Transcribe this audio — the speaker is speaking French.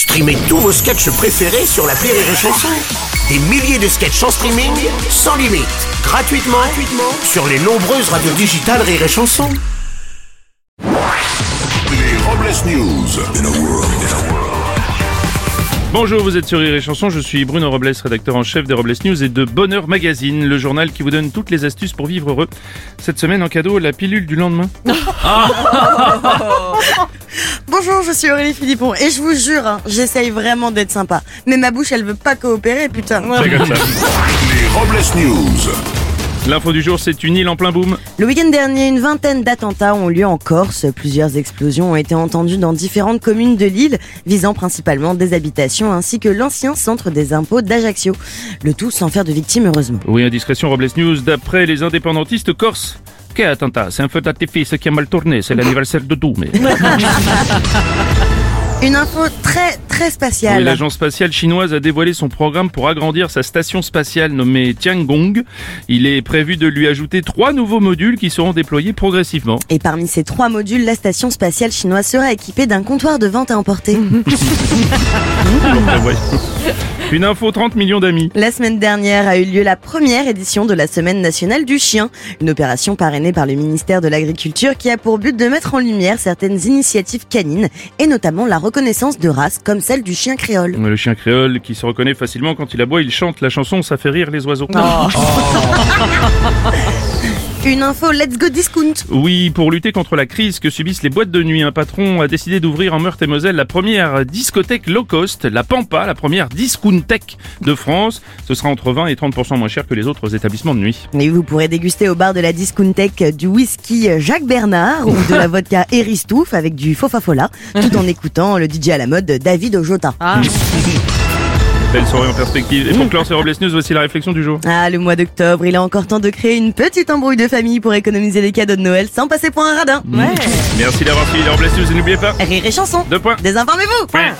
Streamez tous vos sketchs préférés sur la Rire et Chanson. Des milliers de sketchs en streaming, sans limite, gratuitement, gratuitement sur les nombreuses radios digitales Rire et Chanson. Les Robles News. Bonjour, vous êtes sur Rire et Chanson, je suis Bruno Robles, rédacteur en chef des Robles News et de Bonheur Magazine, le journal qui vous donne toutes les astuces pour vivre heureux. Cette semaine en cadeau, la pilule du lendemain. Bonjour, je suis Aurélie Philippon et je vous jure, hein, j'essaye vraiment d'être sympa. Mais ma bouche, elle veut pas coopérer, putain. C'est comme ça. Les Robles News. L'info du jour, c'est une île en plein boom. Le week-end dernier, une vingtaine d'attentats ont lieu en Corse. Plusieurs explosions ont été entendues dans différentes communes de l'île, visant principalement des habitations ainsi que l'ancien centre des impôts d'Ajaccio. Le tout sans faire de victimes, heureusement. Oui, indiscrétion Robles News, d'après les indépendantistes corses. Quel attentat C'est un feu d'artifice qui a mal tourné, c'est l'anniversaire de mais... Une info très très Oui, spatiale. l'agence spatiale chinoise a dévoilé son programme pour agrandir sa station spatiale nommée Tiangong. Il est prévu de lui ajouter trois nouveaux modules qui seront déployés progressivement. Et parmi ces trois modules, la station spatiale chinoise sera équipée d'un comptoir de vente à emporter. Ouais. Une info 30 millions d'amis. La semaine dernière a eu lieu la première édition de la Semaine nationale du chien, une opération parrainée par le ministère de l'Agriculture qui a pour but de mettre en lumière certaines initiatives canines et notamment la reconnaissance de races comme celle du chien créole. Le chien créole qui se reconnaît facilement quand il aboie, il chante la chanson Ça fait rire les oiseaux. Une info Let's Go Discount. Oui, pour lutter contre la crise que subissent les boîtes de nuit, un patron a décidé d'ouvrir en Meurthe-et-Moselle la première discothèque low cost, la Pampa, la première discountech de France. Ce sera entre 20 et 30% moins cher que les autres établissements de nuit. Et vous pourrez déguster au bar de la Discountech du whisky Jacques Bernard ou de la vodka Eristouf avec du Fofafola, tout en écoutant le DJ à la mode David Ojota. Belle soirée en perspective. Et pour clore ces Robles News, voici la réflexion du jour. Ah, le mois d'octobre, il est encore temps de créer une petite embrouille de famille pour économiser les cadeaux de Noël sans passer pour un radin. Ouais. Merci d'avoir suivi les Robles News et n'oubliez pas, Rire et chanson. deux points. Désinformez-vous. Point.